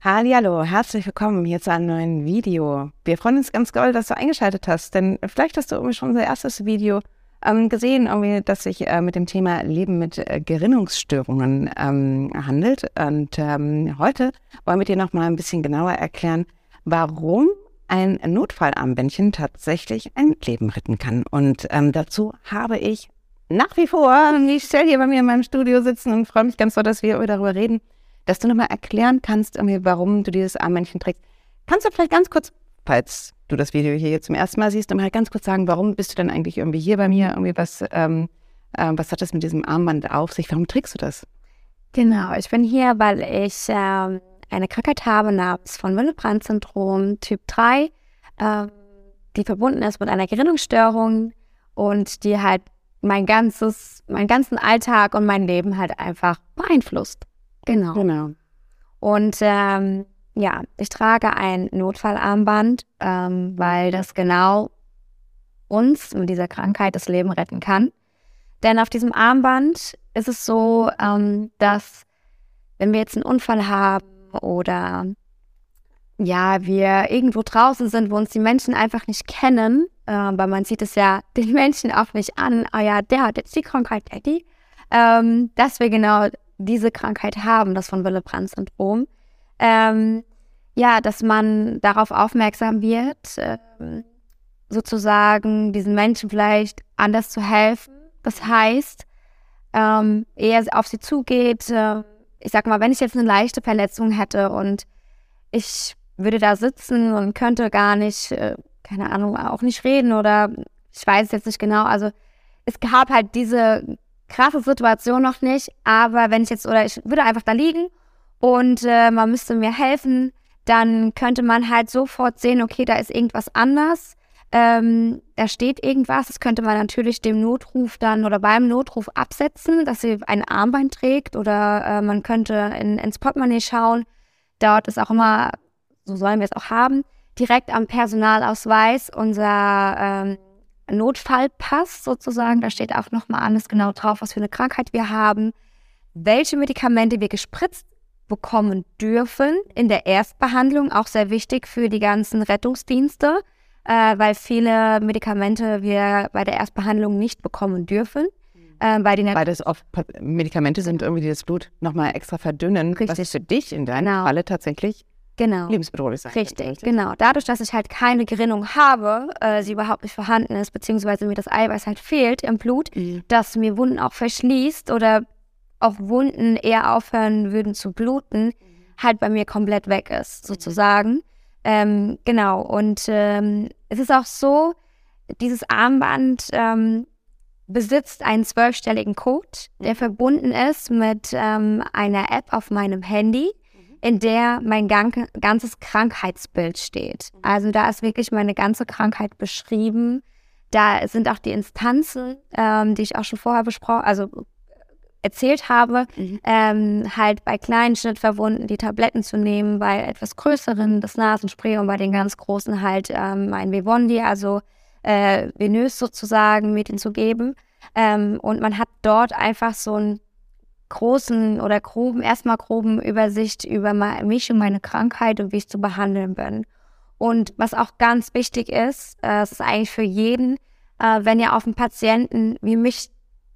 Hallo, herzlich willkommen hier zu einem neuen Video. Wir freuen uns ganz doll, dass du eingeschaltet hast, denn vielleicht hast du irgendwie schon unser erstes Video ähm, gesehen, irgendwie, dass sich äh, mit dem Thema Leben mit äh, Gerinnungsstörungen ähm, handelt. Und ähm, heute wollen wir dir noch mal ein bisschen genauer erklären, warum ein Notfallarmbändchen tatsächlich ein Leben retten kann. Und ähm, dazu habe ich nach wie vor Michelle hier bei mir in meinem Studio sitzen und freue mich ganz doll, dass wir darüber reden dass du nochmal erklären kannst, warum du dieses Armmännchen trägst. Kannst du vielleicht ganz kurz, falls du das Video hier jetzt zum ersten Mal siehst, mal ganz kurz sagen, warum bist du denn eigentlich irgendwie hier bei mir? Irgendwie was, ähm, äh, was hat das mit diesem Armband auf sich? Warum trägst du das? Genau, ich bin hier, weil ich ähm, eine Krankheit habe namens von Willebrand-Syndrom Typ 3, ähm, die verbunden ist mit einer Gerinnungsstörung und die halt mein ganzes, meinen ganzen Alltag und mein Leben halt einfach beeinflusst. Genau. Genau. Und ähm, ja, ich trage ein Notfallarmband, ähm, weil das genau uns mit dieser Krankheit das Leben retten kann. Denn auf diesem Armband ist es so, ähm, dass wenn wir jetzt einen Unfall haben oder ja, wir irgendwo draußen sind, wo uns die Menschen einfach nicht kennen, äh, weil man sieht es ja den Menschen auch nicht an, ah ja, der hat jetzt die Krankheit, der die, ähm, dass wir genau diese Krankheit haben, das von Willebrand-Syndrom, ähm, ja, dass man darauf aufmerksam wird, äh, sozusagen diesen Menschen vielleicht anders zu helfen. Das heißt, ähm, eher auf sie zugeht. Äh, ich sag mal, wenn ich jetzt eine leichte Verletzung hätte und ich würde da sitzen und könnte gar nicht, äh, keine Ahnung, auch nicht reden oder ich weiß jetzt nicht genau. Also es gab halt diese krasse Situation noch nicht, aber wenn ich jetzt, oder ich würde einfach da liegen und äh, man müsste mir helfen, dann könnte man halt sofort sehen, okay, da ist irgendwas anders. Ähm, da steht irgendwas, das könnte man natürlich dem Notruf dann oder beim Notruf absetzen, dass sie ein Armband trägt oder äh, man könnte in, ins Portemonnaie schauen. Dort ist auch immer, so sollen wir es auch haben, direkt am Personalausweis unser ähm, Notfallpass sozusagen. Da steht auch nochmal alles genau drauf, was für eine Krankheit wir haben, welche Medikamente wir gespritzt bekommen dürfen in der Erstbehandlung, auch sehr wichtig für die ganzen Rettungsdienste, äh, weil viele Medikamente wir bei der Erstbehandlung nicht bekommen dürfen. Äh, weil, die weil das oft Medikamente sind, irgendwie die das Blut nochmal extra verdünnen, Richtig. was für dich in deinem genau. Falle tatsächlich genau. lebensbedrohlich sein Richtig, könnte, genau. Dadurch, dass ich halt keine Gerinnung habe, äh, sie überhaupt nicht vorhanden ist, beziehungsweise mir das Eiweiß halt fehlt im Blut, mhm. dass mir Wunden auch verschließt oder auch Wunden eher aufhören würden zu bluten, mhm. halt bei mir komplett weg ist, sozusagen. Ähm, genau, und ähm, es ist auch so, dieses Armband ähm, besitzt einen zwölfstelligen Code, der mhm. verbunden ist mit ähm, einer App auf meinem Handy in der mein ganzes Krankheitsbild steht. Mhm. Also da ist wirklich meine ganze Krankheit beschrieben. Da sind auch die Instanzen, ähm, die ich auch schon vorher besprochen, also erzählt habe, mhm. ähm, halt bei kleinen Schnittverwunden die Tabletten zu nehmen, bei etwas größeren das Nasenspray und bei den ganz großen halt ähm, ein Vivondi, also äh, venös sozusagen, mit ihnen zu geben. Ähm, und man hat dort einfach so ein großen oder groben, erstmal groben Übersicht über mich und meine Krankheit und wie ich zu behandeln bin. Und was auch ganz wichtig ist, äh, es ist eigentlich für jeden, äh, wenn ihr auf einen Patienten wie mich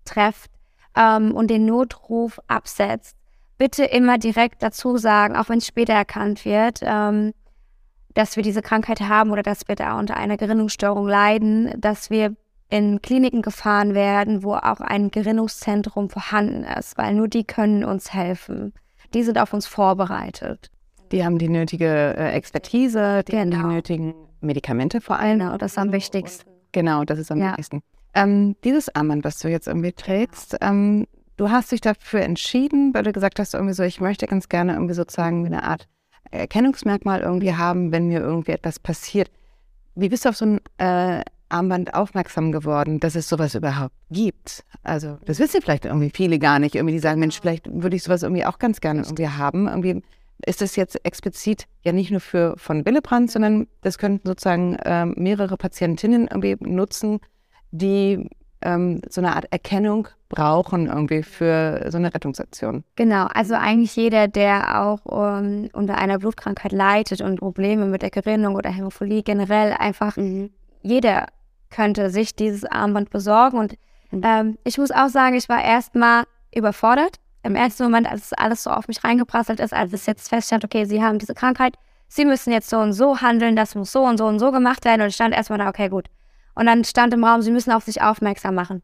trefft ähm, und den Notruf absetzt, bitte immer direkt dazu sagen, auch wenn es später erkannt wird, ähm, dass wir diese Krankheit haben oder dass wir da unter einer Gerinnungsstörung leiden, dass wir in Kliniken gefahren werden, wo auch ein Gerinnungszentrum vorhanden ist, weil nur die können uns helfen. Die sind auf uns vorbereitet. Die haben die nötige äh, Expertise, die genau. die nötigen Medikamente vor allem. Genau, das ist am wichtigsten. Genau, das ist am ja. wichtigsten. Ähm, dieses Armband, was du jetzt irgendwie trägst, ähm, du hast dich dafür entschieden, weil du gesagt hast, irgendwie so, ich möchte ganz gerne irgendwie sozusagen eine Art Erkennungsmerkmal irgendwie haben, wenn mir irgendwie etwas passiert. Wie bist du auf so ein äh, Armband aufmerksam geworden, dass es sowas überhaupt gibt. Also das wissen vielleicht irgendwie viele gar nicht. Irgendwie die sagen, Mensch, vielleicht würde ich sowas irgendwie auch ganz gerne irgendwie haben. Irgendwie ist das jetzt explizit ja nicht nur für von Willebrand, sondern das könnten sozusagen äh, mehrere Patientinnen irgendwie nutzen, die ähm, so eine Art Erkennung brauchen irgendwie für so eine Rettungsaktion. Genau, also eigentlich jeder, der auch um, ähm, unter einer Blutkrankheit leidet und Probleme mit der Gerinnung oder Hämophilie generell einfach, mhm. jeder könnte sich dieses Armband besorgen. Und mhm. ähm, ich muss auch sagen, ich war erstmal überfordert. Im ersten Moment, als alles so auf mich reingeprasselt ist, als es jetzt feststand, okay, Sie haben diese Krankheit, Sie müssen jetzt so und so handeln, das muss so und so und so gemacht werden. Und ich stand erstmal da, okay, gut. Und dann stand im Raum, Sie müssen auf sich aufmerksam machen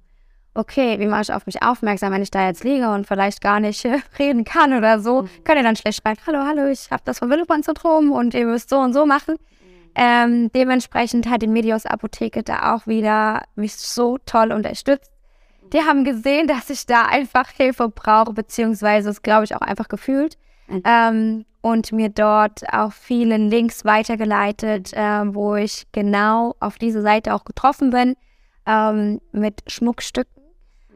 okay, wie mache ich auf mich aufmerksam, wenn ich da jetzt liege und vielleicht gar nicht reden kann oder so, mhm. könnt ihr dann schlecht schreien, hallo, hallo, ich habe das von Willebrand-Syndrom und ihr müsst so und so machen. Ähm, dementsprechend hat die Medios Apotheke da auch wieder mich so toll unterstützt. Die haben gesehen, dass ich da einfach Hilfe brauche, beziehungsweise es, glaube ich, auch einfach gefühlt. Mhm. Ähm, und mir dort auch viele Links weitergeleitet, äh, wo ich genau auf diese Seite auch getroffen bin, ähm, mit Schmuckstücken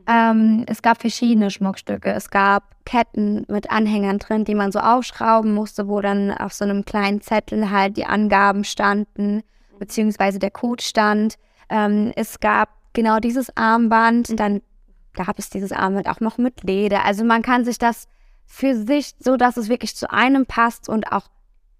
ähm, es gab verschiedene Schmuckstücke. Es gab Ketten mit Anhängern drin, die man so aufschrauben musste, wo dann auf so einem kleinen Zettel halt die Angaben standen, beziehungsweise der Code stand. Ähm, es gab genau dieses Armband, dann gab es dieses Armband auch noch mit Leder. Also man kann sich das für sich, so dass es wirklich zu einem passt und auch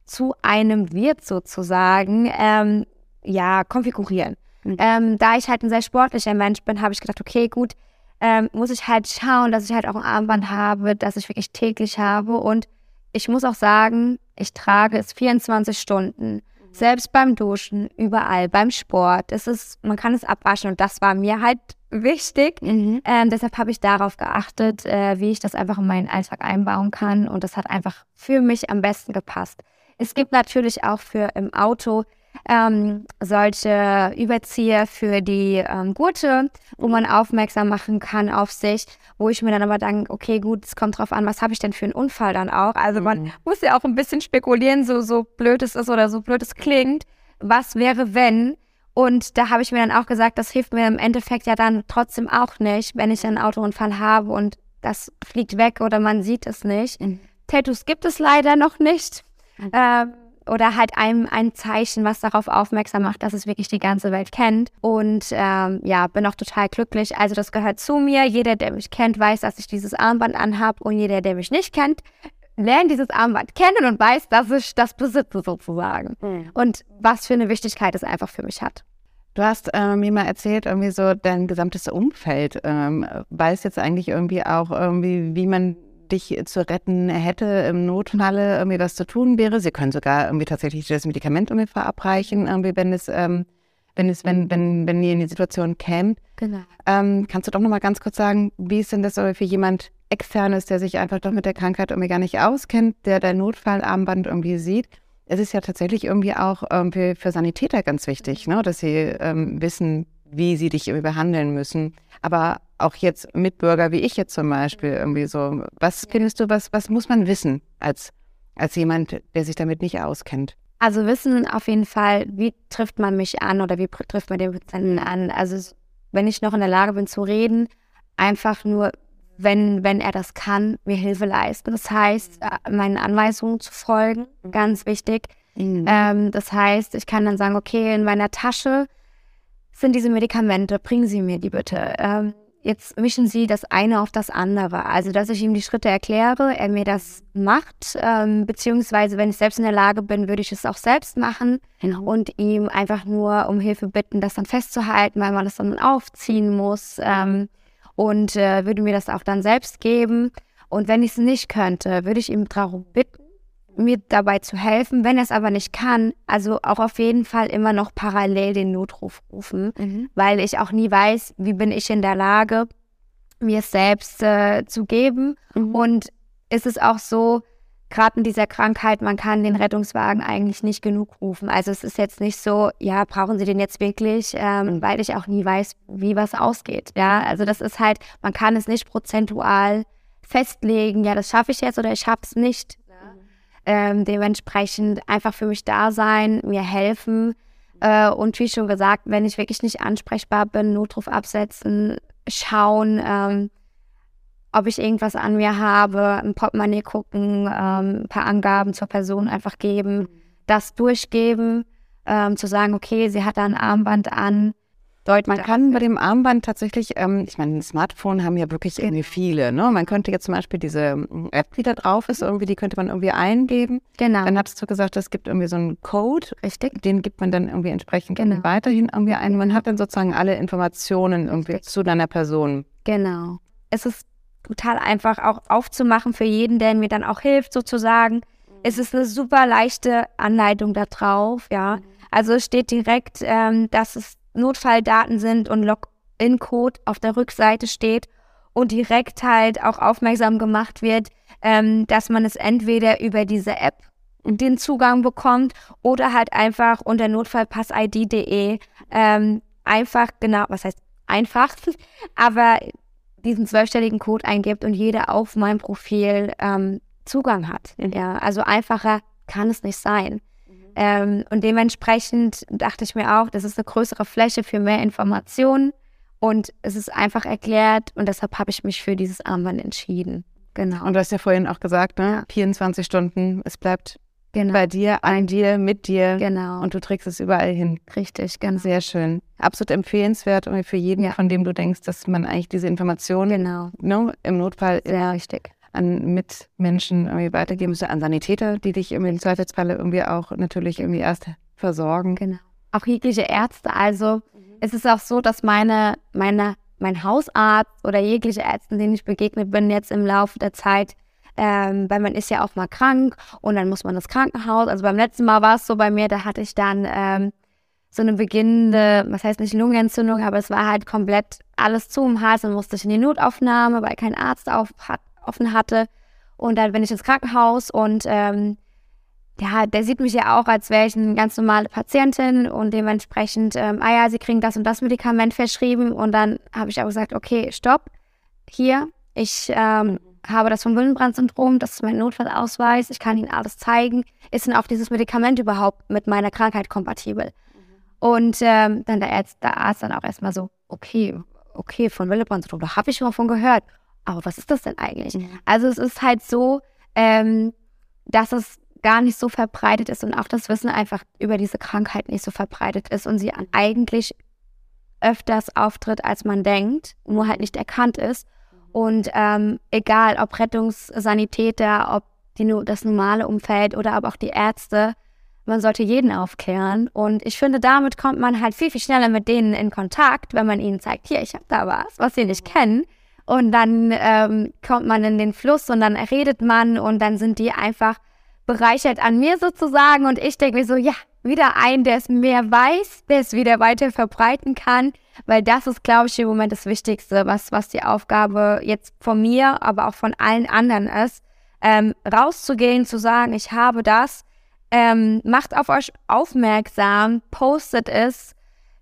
zu einem wird sozusagen, ähm, ja, konfigurieren. Mhm. Ähm, da ich halt ein sehr sportlicher Mensch bin, habe ich gedacht, okay, gut, ähm, muss ich halt schauen, dass ich halt auch ein Armband habe, das ich wirklich täglich habe. Und ich muss auch sagen, ich trage es 24 Stunden. Mhm. Selbst beim Duschen, überall, beim Sport. Es ist, man kann es abwaschen und das war mir halt wichtig. Mhm. Ähm, deshalb habe ich darauf geachtet, äh, wie ich das einfach in meinen Alltag einbauen kann. Und das hat einfach für mich am besten gepasst. Es gibt natürlich auch für im Auto ähm, solche Überzieher für die ähm, Gurte, wo man aufmerksam machen kann auf sich, wo ich mir dann aber denke, okay, gut, es kommt drauf an, was habe ich denn für einen Unfall dann auch. Also man mhm. muss ja auch ein bisschen spekulieren, so, so blöd es ist oder so blöd es klingt. Was wäre, wenn? Und da habe ich mir dann auch gesagt, das hilft mir im Endeffekt ja dann trotzdem auch nicht, wenn ich einen Autounfall habe und das fliegt weg oder man sieht es nicht. Mhm. Tattoos gibt es leider noch nicht. Mhm. Ähm, oder halt einem ein Zeichen, was darauf aufmerksam macht, dass es wirklich die ganze Welt kennt. Und ähm, ja, bin auch total glücklich. Also das gehört zu mir. Jeder, der mich kennt, weiß, dass ich dieses Armband anhab. Und jeder, der mich nicht kennt, lernt dieses Armband kennen und weiß, dass ich das besitze sozusagen. Mhm. Und was für eine Wichtigkeit es einfach für mich hat. Du hast äh, mir mal erzählt, irgendwie so dein gesamtes Umfeld ähm, weiß jetzt eigentlich irgendwie auch irgendwie, wie man dich zu retten hätte im Notfalle irgendwie was zu tun wäre. Sie können sogar irgendwie tatsächlich das Medikament irgendwie verabreichen, irgendwie, wenn es, ähm, wenn es, wenn, wenn, wenn ihr in die Situation kämt. Genau. Ähm, kannst du doch nochmal ganz kurz sagen, wie ist denn das für jemand externes, der sich einfach doch mit der Krankheit irgendwie gar nicht auskennt, der dein Notfallarmband irgendwie sieht? Es ist ja tatsächlich irgendwie auch ähm, für, für Sanitäter ganz wichtig, ne? dass sie ähm, wissen, wie sie dich irgendwie behandeln müssen. Aber auch jetzt Mitbürger wie ich jetzt zum Beispiel irgendwie so, was findest du, was, was muss man wissen als, als jemand, der sich damit nicht auskennt? Also wissen auf jeden Fall, wie trifft man mich an oder wie trifft man den Patienten an. Also wenn ich noch in der Lage bin zu reden, einfach nur, wenn, wenn er das kann, mir Hilfe leisten. Das heißt, äh, meinen Anweisungen zu folgen, ganz wichtig. Mhm. Ähm, das heißt, ich kann dann sagen, okay, in meiner Tasche sind diese Medikamente, bringen Sie mir die bitte. Ähm, jetzt mischen Sie das eine auf das andere. Also, dass ich ihm die Schritte erkläre, er mir das macht, ähm, beziehungsweise wenn ich selbst in der Lage bin, würde ich es auch selbst machen genau. und ihm einfach nur um Hilfe bitten, das dann festzuhalten, weil man das dann aufziehen muss ähm, und äh, würde mir das auch dann selbst geben. Und wenn ich es nicht könnte, würde ich ihm darum bitten, mir dabei zu helfen. Wenn er es aber nicht kann, also auch auf jeden Fall immer noch parallel den Notruf rufen, mhm. weil ich auch nie weiß, wie bin ich in der Lage, mir es selbst äh, zu geben. Mhm. Und ist es auch so, gerade in dieser Krankheit, man kann den Rettungswagen eigentlich nicht genug rufen. Also es ist jetzt nicht so, ja, brauchen Sie den jetzt wirklich, ähm, mhm. weil ich auch nie weiß, wie was ausgeht. Ja, also das ist halt, man kann es nicht prozentual festlegen, ja, das schaffe ich jetzt oder ich schaffe es nicht. Ähm, dementsprechend einfach für mich da sein, mir helfen. Äh, und wie schon gesagt, wenn ich wirklich nicht ansprechbar bin, Notruf absetzen, schauen, ähm, ob ich irgendwas an mir habe, ein Portemonnaie gucken, ähm, ein paar Angaben zur Person einfach geben, das durchgeben, ähm, zu sagen, okay, sie hat da ein Armband an, deutet Man kann bei dem Armband tatsächlich, ähm, ich meine, ein Smartphone haben ja wirklich Genau. irgendwie viele. Ne? Man könnte jetzt zum Beispiel diese ähm, App, die da drauf ist, irgendwie, die könnte man irgendwie eingeben. Genau, Dann hattest du gesagt, es gibt irgendwie so einen Code, richtig. den gibt man dann irgendwie entsprechend Genau. weiterhin irgendwie ein. Man hat dann sozusagen alle Informationen irgendwie zu deiner Person. Genau. Es ist total einfach auch aufzumachen für jeden, der mir dann auch hilft, sozusagen. Es ist eine super leichte Anleitung da drauf, ja. Also es steht direkt, ähm, dass es Notfalldaten sind und Login-Code auf der Rückseite steht und direkt halt auch aufmerksam gemacht wird, ähm, dass man es entweder über diese App den Zugang bekommt oder halt einfach unter notfallpassid.de ähm, einfach, genau, was heißt einfach, aber diesen zwölfstelligen Code eingibt und jeder auf mein Profil ähm, Zugang hat. Ja, also einfacher kann es nicht sein. Ähm, und dementsprechend dachte ich mir auch, das ist eine größere Fläche für mehr Informationen und es ist einfach erklärt und deshalb habe ich mich für dieses Armband entschieden. Genau. Und du hast ja vorhin auch gesagt, ne? 24 Stunden, es bleibt genau. bei dir, an dir, mit dir. genau. Und du trägst es überall hin. richtig, genau. Sehr schön. Absolut empfehlenswert irgendwie für jeden, Ja. von dem du denkst, dass man eigentlich diese Informationen Genau. ne, im Notfall Sehr richtig. An Mitmenschen irgendwie weitergeben müsste, an Sanitäter, die dich irgendwie im Zweifelsfalle irgendwie auch natürlich irgendwie erst versorgen. Genau. Auch jegliche Ärzte. Also es ist auch so, dass meine, meine, mein Hausarzt oder jegliche Ärzte, denen ich begegnet bin jetzt im Laufe der Zeit, ähm, weil man ist ja auch mal krank und dann muss man ins Krankenhaus. Also beim letzten Mal war es so bei mir, da hatte ich dann ähm, so eine beginnende, was heißt nicht Lungenentzündung, aber es war halt komplett alles zu im Hals und musste ich in die Notaufnahme, weil kein Arzt auf, hat, offen hatte. Und dann bin ich ins Krankenhaus und ähm, ja, der sieht mich ja auch, als wäre ich eine ganz normale Patientin und dementsprechend, ähm, ah ja, sie kriegen das und das Medikament verschrieben. Und dann habe ich auch gesagt, okay, stopp, hier, ich ähm, habe das vom Willenbrand-Syndrom, das ist mein Notfallausweis, ich kann Ihnen alles zeigen, ist denn auch dieses Medikament überhaupt mit meiner Krankheit kompatibel? Und ähm, dann der Arzt, der Arzt dann auch erstmal so, okay, okay, von Willenbrand-Syndrom, da habe ich schon mal von gehört, aber was ist das denn eigentlich? Also es ist halt so, ähm, dass es gar nicht so verbreitet ist und auch das Wissen einfach über diese Krankheit nicht so verbreitet ist und sie eigentlich öfters auftritt, als man denkt, nur halt nicht erkannt ist. Und ähm, egal, ob Rettungssanitäter, ob die, das normale Umfeld oder aber auch die Ärzte, man sollte jeden aufklären. Und ich finde, damit kommt man halt viel, viel schneller mit denen in Kontakt, wenn man ihnen zeigt, hier, ich habe da was, was sie nicht kennen. Und dann ähm, kommt man in den Fluss und dann redet man und dann sind die einfach bereichert an mir sozusagen. Und ich denke mir so, ja, wieder ein, der es mehr weiß, der es wieder weiter verbreiten kann. Weil das ist, glaube ich, im Moment das Wichtigste, was, was die Aufgabe jetzt von mir, aber auch von allen anderen ist. Ähm, rauszugehen, zu sagen, ich habe das, ähm, macht auf euch aufmerksam, postet es,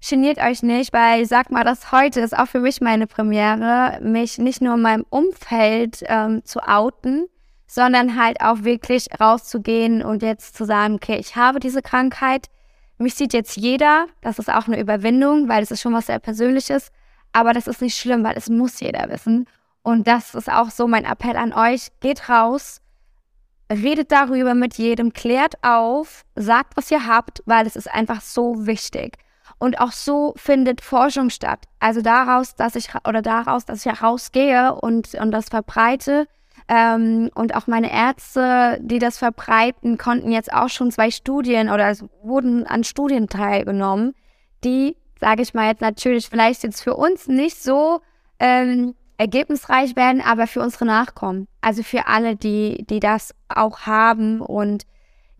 geniert euch nicht, weil ich sag mal, das heute ist auch für mich meine Premiere, mich nicht nur in meinem Umfeld ähm, zu outen, sondern halt auch wirklich rauszugehen und jetzt zu sagen, okay, ich habe diese Krankheit, mich sieht jetzt jeder, das ist auch eine Überwindung, weil es ist schon was sehr Persönliches, aber das ist nicht schlimm, weil es muss jeder wissen. Und das ist auch so mein Appell an euch, geht raus, redet darüber mit jedem, klärt auf, sagt, was ihr habt, weil es ist einfach so wichtig. Und auch so findet Forschung statt. Also daraus, dass ich oder daraus, dass ich rausgehe und, und das verbreite. Ähm, und auch meine Ärzte, die das verbreiten, konnten jetzt auch schon zwei Studien oder wurden an Studien teilgenommen, die, sage ich mal jetzt natürlich, vielleicht jetzt für uns nicht so ähm, ergebnisreich werden, aber für unsere Nachkommen. Also für alle, die, die das auch haben. Und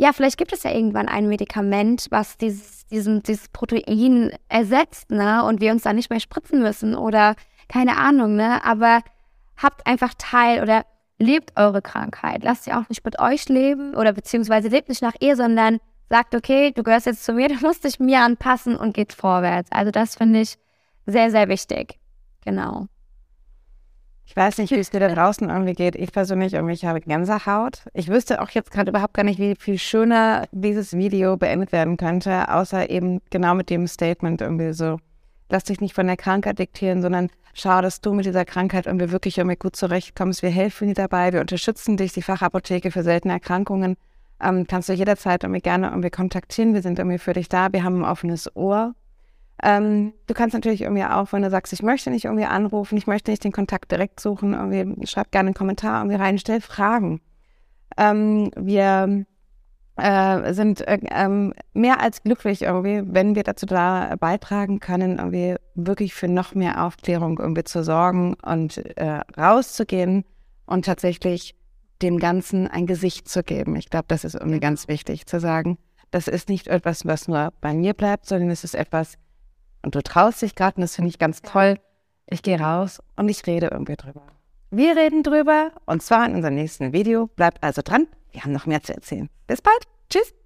ja, vielleicht gibt es ja irgendwann ein Medikament, was dieses, diesen, dieses Protein ersetzt, ne? Und wir uns da nicht mehr spritzen müssen oder keine Ahnung, ne? Aber habt einfach teil oder lebt eure Krankheit. Lasst sie auch nicht mit euch leben oder beziehungsweise lebt nicht nach ihr, sondern sagt, okay, du gehörst jetzt zu mir, du musst dich mir anpassen und geht vorwärts. Also das finde ich sehr, sehr wichtig. Genau. Ich weiß nicht, wie es dir da draußen irgendwie geht. Ich persönlich irgendwie, ich habe Gänsehaut. Ich wüsste auch jetzt gerade überhaupt gar nicht, wie viel schöner dieses Video beendet werden könnte, außer eben genau mit dem Statement irgendwie so, lass dich nicht von der Krankheit diktieren, sondern schau, dass du mit dieser Krankheit irgendwie wirklich irgendwie gut zurechtkommst. Wir helfen dir dabei, wir unterstützen dich, die Fachapotheke für seltene Erkrankungen. Ähm, kannst du jederzeit irgendwie gerne irgendwie kontaktieren. Wir sind irgendwie für dich da. Wir haben ein offenes Ohr. Ähm, du kannst natürlich irgendwie auch, wenn du sagst, ich möchte nicht irgendwie anrufen, ich möchte nicht den Kontakt direkt suchen, irgendwie schreib gerne einen Kommentar irgendwie rein, stell Fragen. Ähm, wir äh, sind äh, ähm, mehr als glücklich irgendwie, wenn wir dazu da beitragen können, irgendwie wirklich für noch mehr Aufklärung irgendwie zu sorgen und äh, rauszugehen und tatsächlich dem Ganzen ein Gesicht zu geben. Ich glaube, das ist irgendwie ganz wichtig zu sagen. Das ist nicht etwas, was nur bei mir bleibt, sondern es ist etwas, und du traust dich gerade, und das finde ich ganz toll. Ich gehe raus und ich rede irgendwie drüber. Wir reden drüber und zwar in unserem nächsten Video. Bleibt also dran, wir haben noch mehr zu erzählen. Bis bald. Tschüss.